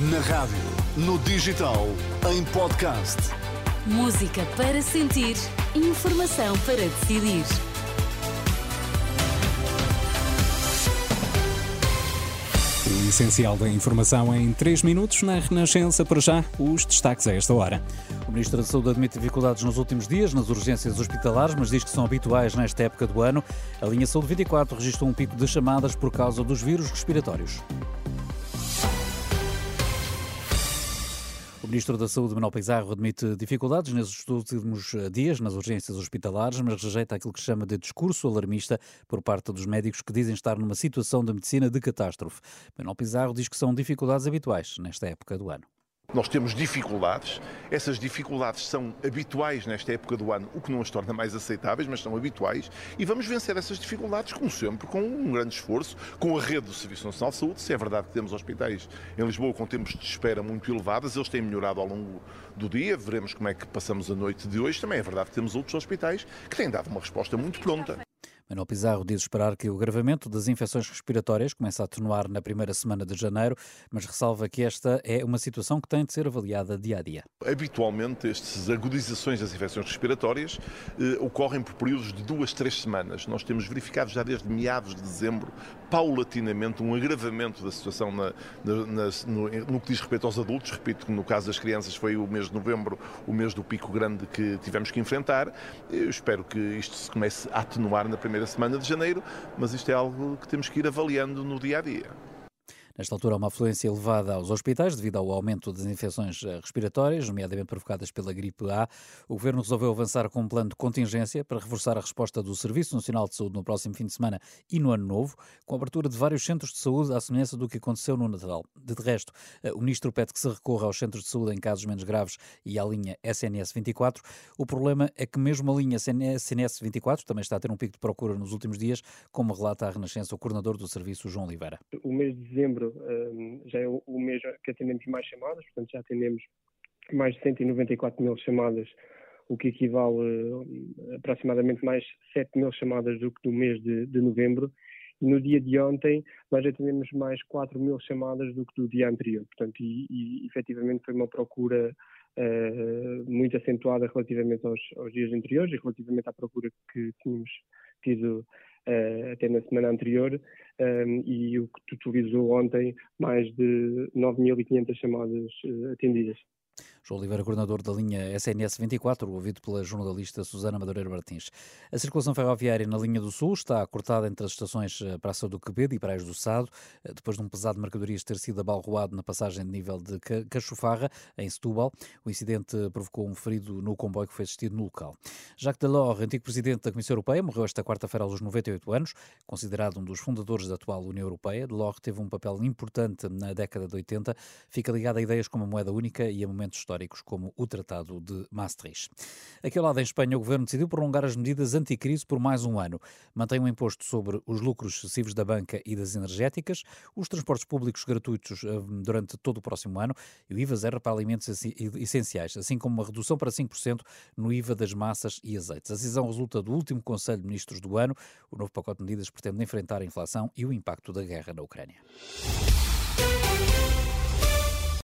Na rádio, no digital, em podcast. Música para sentir, informação para decidir. O essencial da informação em 3 minutos na Renascença. Para já, os destaques a esta hora. O Ministro da Saúde admite dificuldades nos últimos dias nas urgências hospitalares, mas diz que são habituais nesta época do ano. A linha Saúde 24 registrou um pico de chamadas por causa dos vírus respiratórios. O Ministro da Saúde, Manuel Pizarro, admite dificuldades nesses últimos dias nas urgências hospitalares, mas rejeita aquilo que chama de discurso alarmista por parte dos médicos que dizem estar numa situação de medicina de catástrofe. Manuel Pizarro diz que são dificuldades habituais nesta época do ano. Nós temos dificuldades, essas dificuldades são habituais nesta época do ano, o que não as torna mais aceitáveis, mas são habituais, e vamos vencer essas dificuldades, como sempre, com um grande esforço, com a rede do Serviço Nacional de Saúde. Se é verdade que temos hospitais em Lisboa com tempos de espera muito elevados, eles têm melhorado ao longo do dia, veremos como é que passamos a noite de hoje. Também é verdade que temos outros hospitais que têm dado uma resposta muito pronta. Manuel Pizarro diz esperar que o agravamento das infecções respiratórias comece a atenuar na primeira semana de janeiro, mas ressalva que esta é uma situação que tem de ser avaliada dia a dia. Habitualmente, estas agudizações das infecções respiratórias eh, ocorrem por períodos de duas, três semanas. Nós temos verificado já desde meados de dezembro, paulatinamente, um agravamento da situação na, na, na, no, no, que diz respeito aos adultos. Repito que no caso das crianças foi o mês de novembro, o mês do pico grande que tivemos que enfrentar. Eu espero que isto se comece a atenuar na primeira primeira semana de janeiro, mas isto é algo que temos que ir avaliando no dia a dia. Nesta altura, há uma afluência elevada aos hospitais devido ao aumento das infecções eh, respiratórias, nomeadamente provocadas pela gripe A. O Governo resolveu avançar com um plano de contingência para reforçar a resposta do Serviço Nacional de Saúde no próximo fim de semana e no Ano Novo, com a abertura de vários centros de saúde à semelhança do que aconteceu no Natal. De resto, eh, o Ministro pede que se recorra aos centros de saúde em casos menos graves e à linha SNS 24. O problema é que mesmo a linha SNS 24 também está a ter um pico de procura nos últimos dias, como relata a Renascença o coordenador do serviço, João Oliveira. O mês de dezembro já é o, mês que atendemos mais chamadas, portanto já atendemos mais de 194 mil chamadas, o que equivale a aproximadamente mais 7 mil chamadas do que do mês de, de novembro. E no dia de ontem nós atendemos mais 4 mil chamadas do que do dia anterior. Portanto, e, e efetivamente foi uma procura uh, muito acentuada relativamente aos, aos, dias anteriores e relativamente à procura que tínhamos tido até na semana anterior um, e o que totalizou ontem mais de 9.500 chamadas uh, atendidas. João Oliveira, coordenador da linha SNS 24, ouvido pela jornalista Susana Madureira Martins. A circulação ferroviária na linha do Sul está cortada entre as estações eh, Praça do Quevedo e Praias do Sado, eh, depois de um pesado de mercadorias ter sido abalroado na passagem de nível de Cachofarra, em Setúbal. O incidente provocou um ferido no comboio que foi assistido no local. Jacques Delors, antigo presidente da Comissão Europeia, morreu esta quarta-feira aos 98 anos. Considerado um dos fundadores da atual União Europeia, Delors teve um papel importante na década de 80, fica ligado a ideias como a moeda única e a momentos históricos históricos, como o Tratado de Maastricht. Aqui lado em Espanha, o governo decidiu prolongar as medidas anticrise por mais um ano. Mantém um imposto sobre os lucros excessivos da banca e das energéticas, os transportes públicos gratuitos eh, durante todo o próximo ano e o IVA zero para alimentos essenciais, assim como uma redução para 5% no IVA das massas e azeites. A decisão resulta do último Conselho de Ministros do ano. O novo pacote de medidas pretende enfrentar a inflação e o impacto da guerra na Ucrânia.